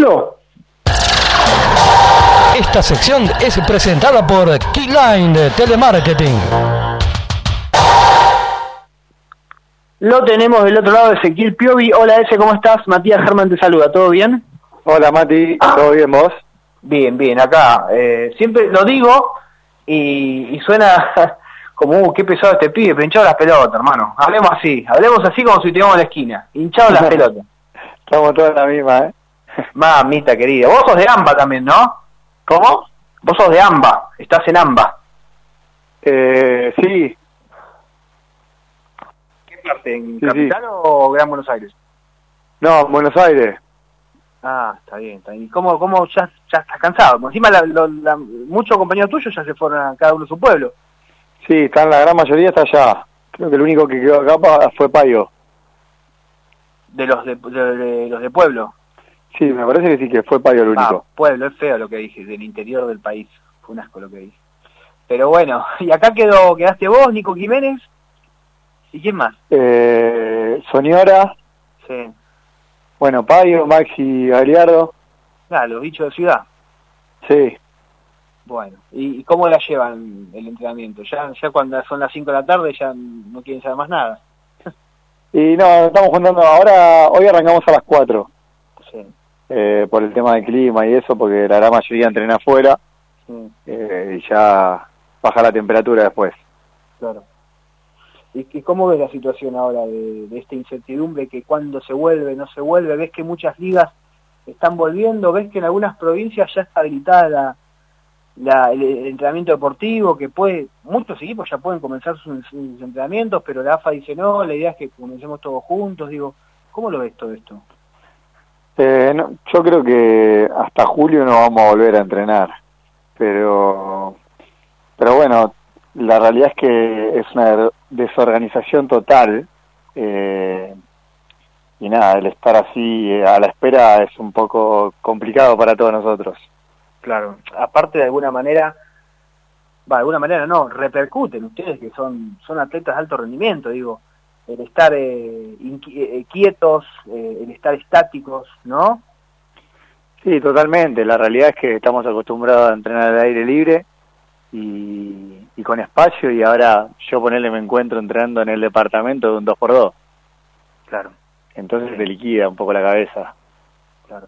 Pablo? Esta sección es presentada por Keyline de Telemarketing. Lo tenemos del otro lado de Ezequiel Piovi. Hola, ese, ¿cómo estás? Matías Germán te saluda, ¿todo bien? Hola, Mati, ¿todo bien vos? Bien, bien, acá. Eh, siempre lo digo y, y suena como, uh, qué pesado este pibe, pero hinchado las pelotas, hermano. Hablemos así, hablemos así como si estuviéramos en la esquina, hinchado las pelotas. Estamos todos en la misma, ¿eh? Mamita querida. Vos sos de AMBA también, ¿no? ¿Cómo? Vos sos de AMBA, estás en AMBA. Eh, sí, ¿Qué parte? ¿En Sí, Capital o Gran Buenos Aires? no, Buenos Aires. Ah, está bien, está bien. ¿Y cómo, cómo ya, ya estás cansado? Porque Encima la- muchos compañeros tuyos ya se fueron a cada uno a su pueblo. Sí, están, la gran mayoría está allá. Creo que el único que quedó acá fue Payo. De los de, de- de los de pueblo. Sí, me parece que sí que fue Payo el Ah, único. pueblo, es feo lo que dije, del interior del país. Fue un asco lo que dije. Pero bueno, y acá quedó, quedaste vos, Nico Jiménez. ¿Y quién más? Eh, Soñora, Sí. bueno, Payo, Maxi Galiardo. Ah, los bichos de ciudad. Sí, Bueno, ¿y, cómo la llevan el entrenamiento? Ya ya cuando son las 5 de la tarde ya no quieren saber más nada. y no, estamos juntando ahora, hoy arrancamos a las 4, Sí, eh, por el tema del clima y eso, porque la gran mayoría entrena afuera eh, y ya baja la temperatura después. claro. ¿Y cómo ves la situación ahora de, de esta incertidumbre que cuando se vuelve, no se vuelve? ¿Ves que muchas ligas están volviendo? ¿Ves que en algunas provincias ya está habilitada la, la- el, el entrenamiento deportivo? que puede Muchos equipos ya pueden comenzar sus, sus entrenamientos, pero la AFA dice no, la idea es que comencemos todos juntos. Digo, ¿cómo lo ves todo esto? Eh, no, yo creo que hasta julio no vamos a volver a entrenar, pero, pero bueno, la realidad es que es una desorganización total eh, y nada, el estar así eh, a la espera es un poco complicado para todos nosotros. Claro, aparte de alguna manera, va, de alguna manera no, repercuten ustedes que son, son atletas de alto rendimiento, digo, el estar eh, inqui- eh, quietos, eh, el estar estáticos, ¿no? Sí, totalmente. La realidad es que estamos acostumbrados a entrenar al aire libre y, y con espacio y ahora yo ponerle me encuentro entrenando en el departamento de un 2x2. Claro, Entonces te liquida un poco la cabeza. claro.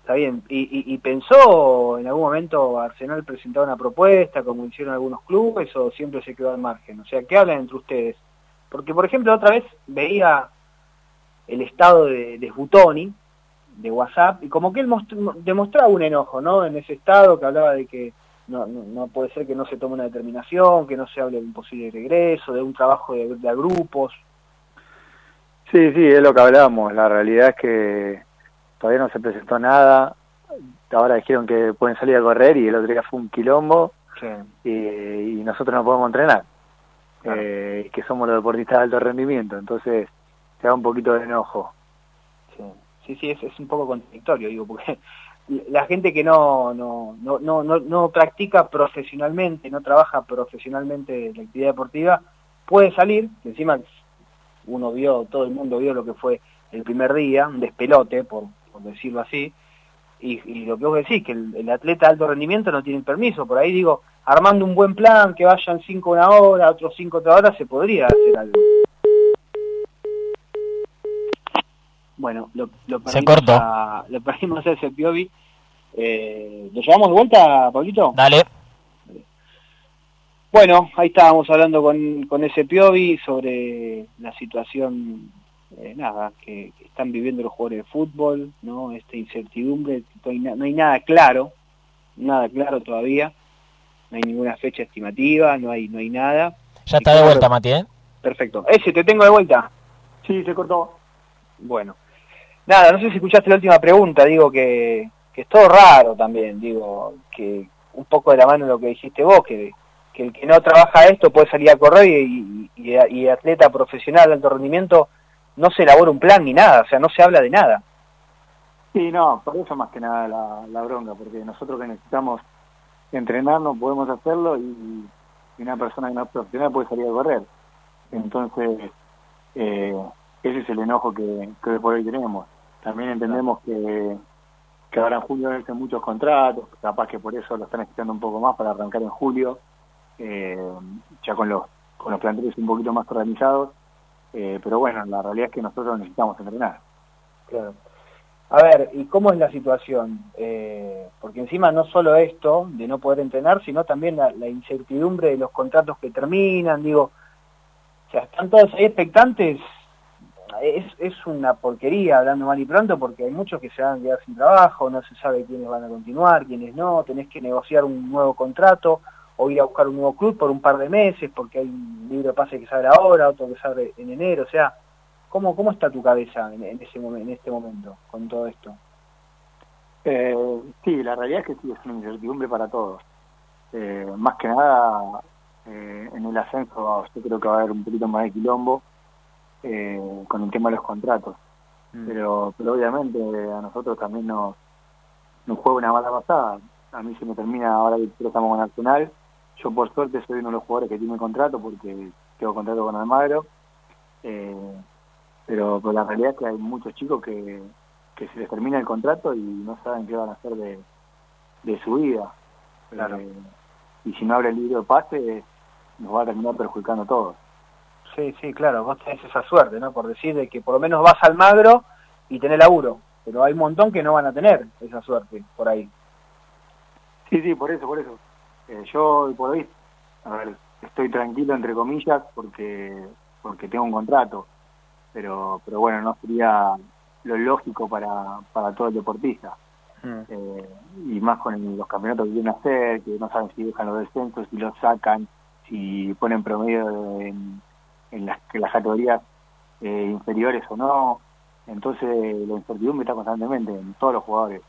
Está bien. ¿Y, y, y pensó en algún momento Arsenal presentar una propuesta, como hicieron algunos clubes, o siempre se quedó al margen? O sea, ¿qué hablan entre ustedes? Porque, por ejemplo, otra vez veía el estado de, de Sbutoni, de WhatsApp, y como que él most- demostraba un enojo, ¿no? En ese estado que hablaba de que no, no, no puede ser que no se tome una determinación, que no se hable de un posible regreso, de un trabajo de, grupos. Sí, sí, es lo que hablamos. La realidad es que todavía no se presentó nada. Ahora dijeron que pueden salir a correr y el otro día fue un quilombo Sí, y, y nosotros no podemos entrenar. Claro. Eh, que somos los deportistas de alto rendimiento. Entonces te da un poquito de enojo. sí, sí, sí, es, es un poco contradictorio, digo, porque la gente que no, no, no, no, no, no practica profesionalmente, no trabaja profesionalmente la actividad deportiva, puede salir, que encima uno vio, todo el mundo vio lo que fue el primer día, un despelote, por, por decirlo así, y, y lo que vos decís, que el, el atleta de alto rendimiento no tiene permiso, por ahí digo, armando un buen plan, que vayan cinco una hora, otros cinco otra hora, se podría hacer algo. Bueno, lo, lo Se perdimos cortó. a- lo perdimos a ese Piovi. Eh, ¿Lo llevamos de vuelta, Pablito? Dale. Bueno, ahí estábamos hablando con, con ese Piovi sobre la situación, eh, nada, que, que están viviendo los jugadores de fútbol, ¿no? Esta incertidumbre, no hay, no hay nada claro, nada claro todavía, no hay ninguna fecha estimativa, no hay, no hay nada. Ya está de vuelta, Mati, ¿eh? Perfecto. Ese, te tengo de vuelta. Sí, se cortó. Bueno, nada, no sé si escuchaste la última pregunta, digo que, que es todo raro también, digo, que un poco de la mano de lo que dijiste vos, que, que el que no trabaja esto puede salir a correr y, y, y- y atleta profesional de alto rendimiento no se elabora un plan ni nada, o sea, no se habla de nada. Sí, no, por eso más que nada la, la bronca, porque nosotros que necesitamos entrenar no podemos hacerlo y, una persona que no es profesional puede salir a correr. Entonces, eh, ese es el enojo que, que por hoy tenemos. También entendemos que, que ahora en julio vencen muchos contratos, capaz que por eso lo están necesitando un poco más para arrancar en julio, eh, ya con los, con los planteles un poquito más organizados, eh, pero bueno, la realidad es que nosotros necesitamos entrenar. Claro. A ver, ¿y cómo es la situación? Eh, porque encima no solo esto de no poder entrenar, sino también la, incertidumbre de los contratos que terminan, digo, o sea, están todos ahí expectantes es, es una porquería hablando mal y pronto porque hay muchos que se van a quedar sin trabajo, no se sabe quiénes van a continuar, quiénes no, tenés que negociar un nuevo contrato o ir a buscar un nuevo club por un par de meses porque hay un libro de pase que sale ahora, otro que sale en enero, o sea, ¿cómo, cómo está tu cabeza en, ese en este momento con todo esto? Eh, sí, la realidad es que sí, es una incertidumbre para todos. Eh, más que nada, eh, en el ascenso yo creo que va a haber un poquito más de quilombo, eh, con el tema de los contratos. Mm. Pero, pero obviamente a nosotros también nos, nos juega una mala pasada. A mí se me termina ahora que estamos con Nacional. Yo por suerte soy uno de los jugadores que tiene contrato porque tengo contrato con Almagro. Eh, pero, pero la realidad es que hay muchos chicos que, que se les termina el contrato y no saben qué van a hacer de, de su vida. Claro. Eh, y si no abre el libro de pase, nos va a terminar perjudicando a todos. Sí, sí, claro, vos tenés esa suerte, ¿no? Por decir de que por lo menos vas al magro y tenés laburo, pero hay un montón que no van a tener esa suerte por ahí. Sí, sí, por eso, por eso. Eh, yo por hoy, a ver, estoy tranquilo entre comillas porque porque tengo un contrato, pero pero bueno, no sería lo lógico para, para todo el deportista. Mm. Eh, y más con los campeonatos que vienen a hacer, que no saben si dejan los descensos, si los sacan, si ponen promedio en en las, las categorías eh, inferiores o no. Entonces la incertidumbre está constantemente en todos los jugadores.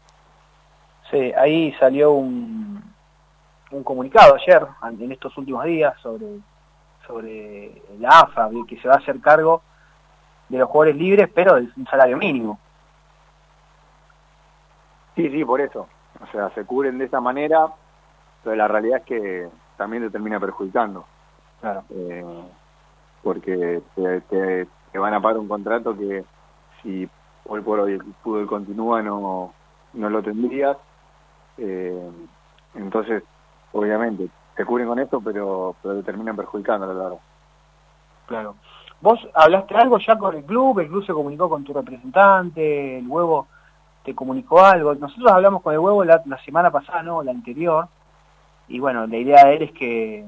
Sí, ahí salió un, un comunicado ayer, en estos últimos días, sobre, sobre la AFA, que se va a hacer cargo de los jugadores libres, pero de un salario mínimo. Sí, sí, por eso. O sea, se cubren de esa manera, pero la realidad es que también te termina perjudicando. Claro. Eh, porque te, te, van a pagar un contrato que si hoy por hoy el fútbol continúa no, no lo tendrías. Eh, entonces, obviamente, te cubren con esto, pero, pero te terminan perjudicando, la verdad. Claro. ¿Vos hablaste algo ya con el club? ¿El club se comunicó con tu representante? ¿El huevo te comunicó algo? Nosotros hablamos con el huevo la, semana pasada, no, la anterior. Y bueno, la idea de él es que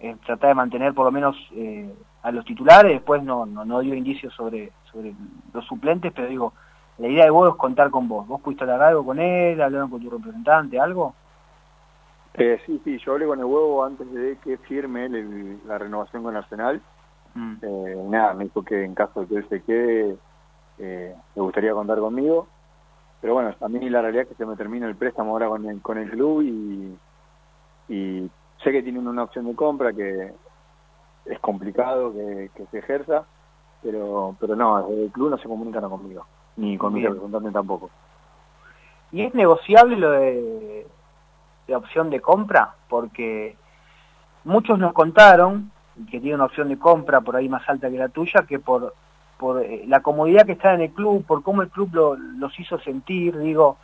eh, tratar de mantener por lo menos eh, a los titulares, después no, no, no dio indicios sobre, sobre los suplentes, pero digo, la idea de vos es contar con vos. ¿Vos pudiste hablar algo con él? ¿Hablaron con tu representante? ¿Algo? Eh, sí, sí, yo hablé con el huevo antes de que firme la renovación con Arsenal. Mm. Eh, nada, me dijo que en caso de que él se quede, eh, me gustaría contar conmigo. Pero bueno, a mí la realidad es que se me termina el préstamo ahora con el, con el club y, y sé que tienen una opción de compra que es complicado que, se ejerza, pero pero no, desde el club no se comunican conmigo, ni con mi representante tampoco. ¿Y es negociable lo de, de opción de compra? Porque muchos nos contaron que tiene una opción de compra por ahí más alta que la tuya, que por, por eh, la comodidad que está en el club, por cómo el club lo, los hizo sentir, digo,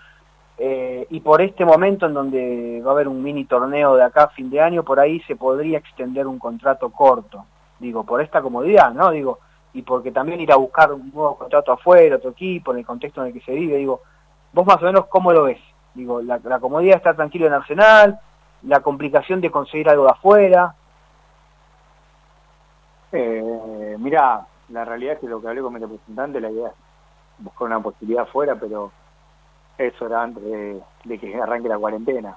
eh, y por este momento en donde va a haber un mini torneo de acá a fin de año, por ahí se podría extender un contrato corto, digo, por esta comodidad, ¿no? Digo, y porque también ir a buscar un nuevo contrato afuera, otro equipo, en el contexto en el que se vive, digo, vos más o menos cómo lo ves, digo, la, comodidad de estar tranquilo en Arsenal, la complicación de conseguir algo de afuera. Eh, mira, la realidad es que lo que hablé con mi representante, la idea es buscar una posibilidad afuera, pero eso era antes de, que arranque la cuarentena.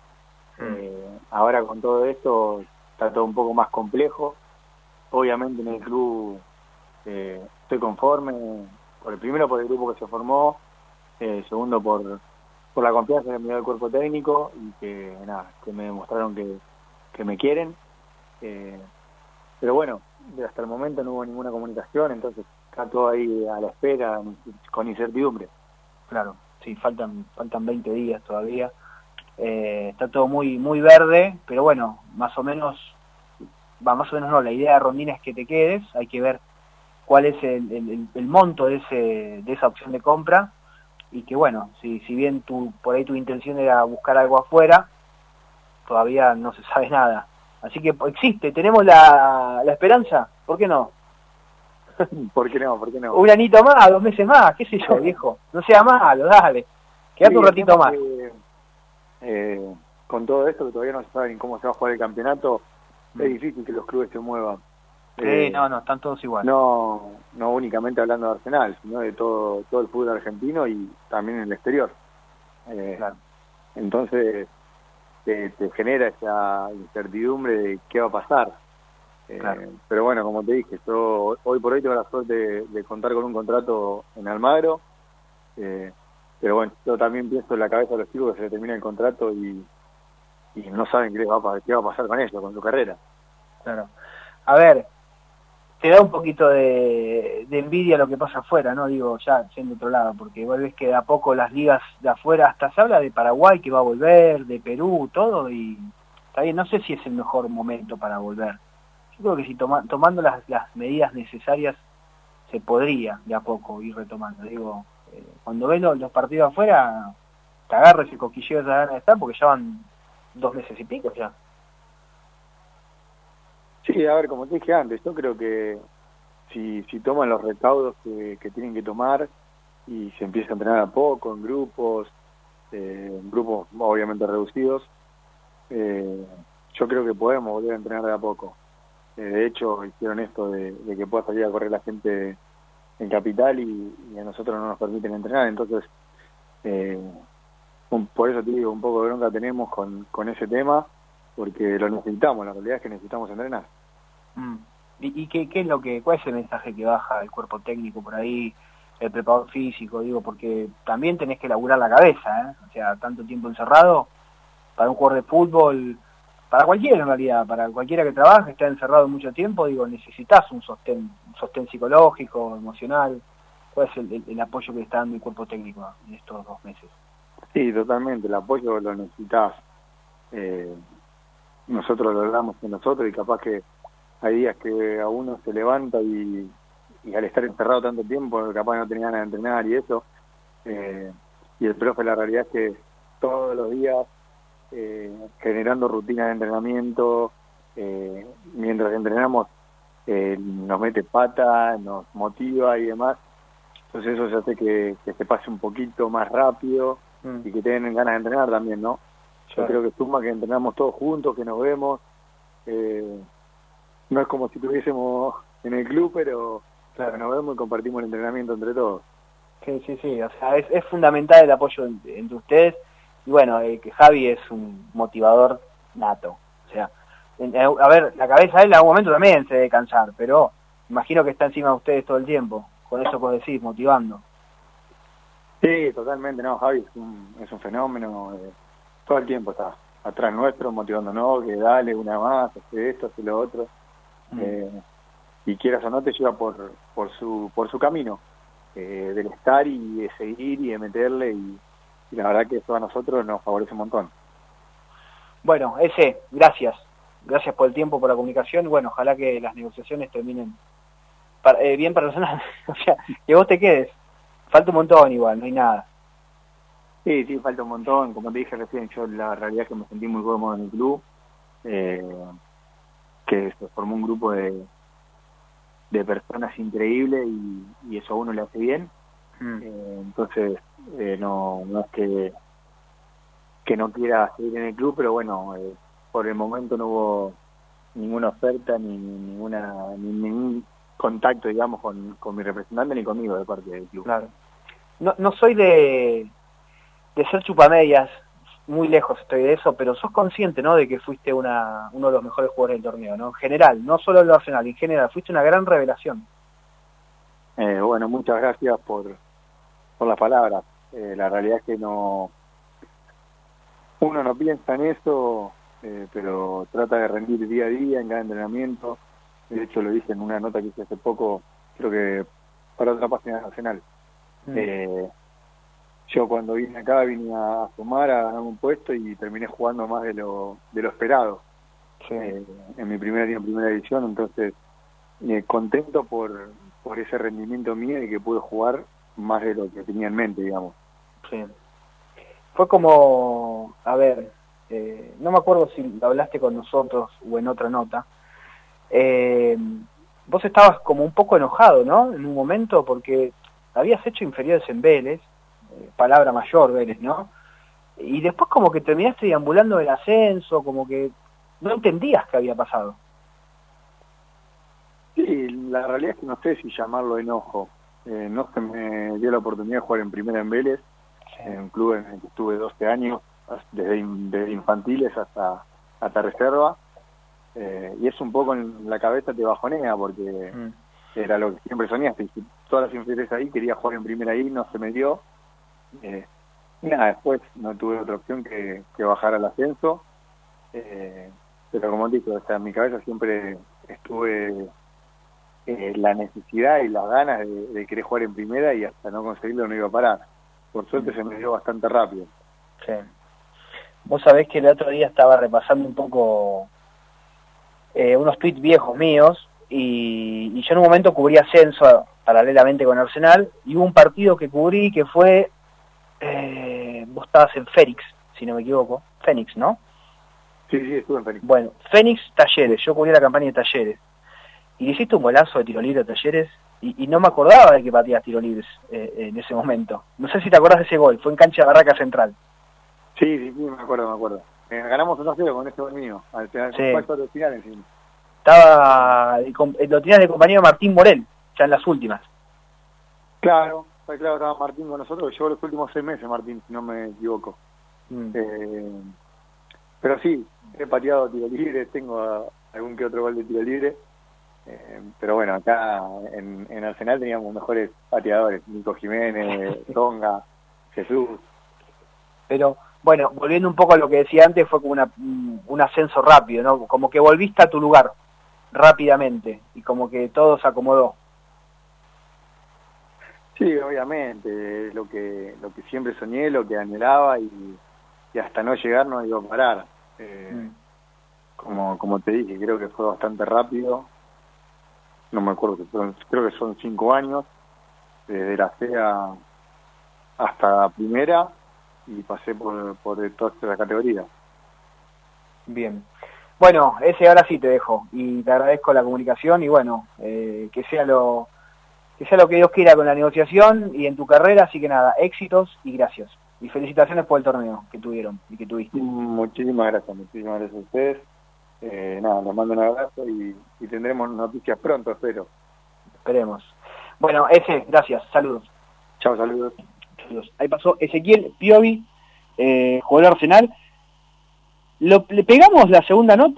Mm. Eh, ahora con todo esto está todo un poco más complejo. Obviamente en el club eh, estoy conforme, por el primero por el grupo que se formó, eh, segundo por, por la confianza que me dio el cuerpo técnico y que nada, que me demostraron que, que me quieren. pero bueno, hasta el momento no hubo ninguna comunicación, entonces está todo ahí a la espera, con incertidumbre. Claro sí, faltan, faltan 20 días todavía. Eh, está todo muy, muy verde, pero bueno, más o menos, va más o menos no, la idea de Rondina es que te quedes, hay que ver cuál es el, el, monto de, ese, de esa opción de compra, y que bueno, si, si bien tu, por ahí tu intención era buscar algo afuera, todavía no se sabe nada. Así que existe, tenemos la, la esperanza, ¿por qué no? ¿Por qué no? ¿Por qué no? Un anito más, dos meses más, qué sé yo, viejo. No sea malo, dale. Quédate un ratito más. eh, con todo esto que todavía no se sabe cómo se va a jugar el campeonato, es mm. difícil que los clubes se muevan. Sí, eh, no, no, están todos igual. No, no únicamente hablando de Arsenal, sino de todo, todo el fútbol argentino y también en el exterior. Eh, claro. Entonces, te, genera esa incertidumbre de qué va a pasar. Eh, pero bueno, como te dije, yo hoy por hoy tengo la suerte de, contar con un contrato en Almagro. pero bueno, yo también pienso en la cabeza de los chicos que se le termina el contrato y, y no saben qué, va, qué va a pasar con eso, con su carrera. Claro. A ver, te da un poquito de, envidia lo que pasa afuera, ¿no? Digo, ya siendo otro lado, porque igual ves que de a poco las ligas de afuera, hasta se habla de Paraguay que va a volver, de Perú, todo, y está bien, no sé si es el mejor momento para volver. Yo creo que si tomando las, las medidas necesarias se podría de a poco ir retomando. Digo, eh, cuando ves los, partidos afuera, te agarras ese coquilleo de ganas de estar porque ya van dos meses y pico ya. A ver, como te dije antes, yo creo que si, si toman los recaudos que, tienen que tomar y se empieza a entrenar a poco, en grupos, eh, en grupos obviamente reducidos, eh, yo creo que podemos volver a entrenar de a poco. Eh, de hecho, hicieron esto de, que pueda salir a correr la gente en capital y, a nosotros no nos permiten entrenar, entonces por eso te digo, un poco de bronca tenemos con, con ese tema, porque lo necesitamos, la realidad es que necesitamos entrenar. Mm. ¿Y, qué, qué, es lo que, cuál es el mensaje que baja el cuerpo técnico por ahí, el preparador físico, digo, porque también tenés que laburar la cabeza, ¿eh? O sea, tanto tiempo encerrado, para un jugador de fútbol, para cualquiera en realidad, para cualquiera que trabaje, está encerrado mucho tiempo, digo, necesitas un sostén, un sostén psicológico, emocional. ¿Cuál es el, apoyo que está dando el cuerpo técnico en estos dos meses? Sí, totalmente, el apoyo lo necesitas. Eh, nosotros lo hablamos con nosotros y capaz que hay días que a uno se levanta y, al estar encerrado tanto tiempo, capaz no tenía ganas de entrenar y eso. Eh, y el profe, la realidad es que todos los días eh, generando rutinas de entrenamiento, eh, mientras entrenamos nos mete pata, nos motiva y demás. Entonces eso se hace que, se pase un poquito más rápido mm. y que tengan ganas de entrenar también, ¿no? Yo creo que suma que entrenamos todos juntos, que nos vemos. Eh, no es como si estuviésemos en el club, pero claro, nos vemos y compartimos el entrenamiento entre todos. Sí, sí, sí, o sea, es, fundamental el apoyo entre, ustedes y bueno, eh, que Javi es un motivador nato, o sea, a ver, la cabeza de él en algún momento también se debe cansar, pero imagino que está encima de ustedes todo el tiempo, con eso que decís, motivando. Sí, totalmente, no, Javi es un, es un fenómeno, eh, todo el tiempo está atrás nuestro, motivándonos, que dale una más, hace esto, hace lo otro. Mm. Eh, y quieras o no te lleva por, por, su, por su camino, eh, del estar y de seguir y de meterle y, la verdad que eso a nosotros nos favorece un montón. Bueno, ese, gracias. Gracias por el tiempo, por la comunicación. Bueno, ojalá que las negociaciones terminen eh, bien personal. o sea, que vos te quedes. Falta un montón igual, no hay nada. Sí, sí, falta un montón. Como te dije recién, yo la realidad es que me sentí muy cómodo en el club. Eh, que se formó un grupo de, de personas increíbles y, eso a uno le hace bien. Mm. Eh, entonces, eh, no, no es que, que no quiera seguir en el club, pero bueno, eh, por el momento no hubo ninguna oferta ni, ninguna ni ningún contacto, digamos, con, con mi representante ni conmigo de parte del club. Claro. No, no soy de, de ser chupamedias, muy lejos estoy de eso, pero sos consciente, ¿no? De que fuiste una, uno de los mejores jugadores del torneo, ¿no? En general, no solo en lo Arsenal, en general, fuiste una gran revelación. Eh, bueno, muchas gracias por, por las palabras. Eh, la realidad es que no, uno no piensa en eso, eh, pero trata de rendir día a día en cada entrenamiento. De hecho, lo dije en una nota que hice hace poco, creo que para otra página nacional. Mm. Eh, yo cuando vine acá vine a sumar, a ganar un puesto y terminé jugando más de lo, de lo esperado eh, en mi primer día en primera edición, entonces eh, contento por, por ese rendimiento mío y que pude jugar más de lo que tenía en mente, digamos. Sí. Fue como, a ver, eh, no me acuerdo si hablaste con nosotros o en otra nota, eh, vos estabas como un poco enojado, ¿no? En un momento, porque habías hecho inferiores en Vélez, eh, palabra mayor Vélez, ¿no? Y después como que terminaste deambulando el ascenso, como que no entendías qué había pasado. Sí, la realidad es que no sé si llamarlo enojo. Eh, no se me dio la oportunidad de jugar en primera en Vélez, en un club en el que estuve 12 años, desde, infantiles hasta, hasta reserva. Eh, y es un poco en la cabeza te bajonea porque mm. era lo que siempre soñaste. Todas las inferiores ahí, quería jugar en primera ahí, no se me dio. Eh, y nada, después no tuve otra opción que, que bajar al ascenso. Eh, pero como digo, o en mi cabeza siempre estuve eh, la necesidad y las ganas de, querer jugar en primera y hasta no conseguirlo no iba a parar. Por suerte se me dio bastante rápido. Sí. Vos sabés que el otro día estaba repasando un poco eh, unos tweets viejos míos y, y, yo en un momento cubrí ascenso paralelamente con Arsenal y hubo un partido que cubrí que fue, eh, vos estabas en Fénix, si no me equivoco, Fénix, ¿no? Sí, sí, estuve en Fénix. Bueno, Fénix Talleres, yo cubrí la campaña de Talleres y hiciste un golazo de tiro libre a Talleres y, no me acordaba de que patías tiro libres eh, en ese momento. No sé si te acordás de ese gol, fue en cancha de Barraca Central. Sí, sí, sí, me acuerdo, me acuerdo. Eh, ganamos 1-0 con ese gol mío, al final, sí. de final encima. Estaba, eh, lo tenías de compañero Martín Morel, ya en las últimas. Claro, claro, estaba Martín con nosotros, llevó los últimos seis meses Martín, si no me equivoco. Mm. pero sí, he pateado tiro libre, tengo algún que otro gol de tiro libre eh, pero bueno, acá en, en, Arsenal teníamos mejores pateadores, Nico Jiménez, Tonga, Jesús. Pero bueno, volviendo un poco a lo que decía antes, fue como una, un ascenso rápido, ¿no? Como que volviste a tu lugar rápidamente y como que todo se acomodó. Sí, obviamente, lo que lo que siempre soñé, lo que anhelaba y, y hasta no llegar no iba a parar. Eh, mm. como, como te dije, creo que fue bastante rápido no me acuerdo, creo que son cinco años, desde la CEA hasta la primera y pasé por, por todas las categorías. Bien. Bueno, ese ahora sí te dejo y te agradezco la comunicación y bueno, eh, que sea lo que sea lo que Dios quiera con la negociación y en tu carrera, así que nada, éxitos y gracias. Y felicitaciones por el torneo que tuvieron y que tuviste. Muchísimas gracias, muchísimas gracias a ustedes. Eh, nada, les mando un abrazo y, tendremos noticias pronto, espero. Esperemos. Bueno, ese, gracias, saludos. Chao, saludos. Ahí pasó Ezequiel Piovi, eh, jugador Arsenal. Lo, le pegamos la segunda nota.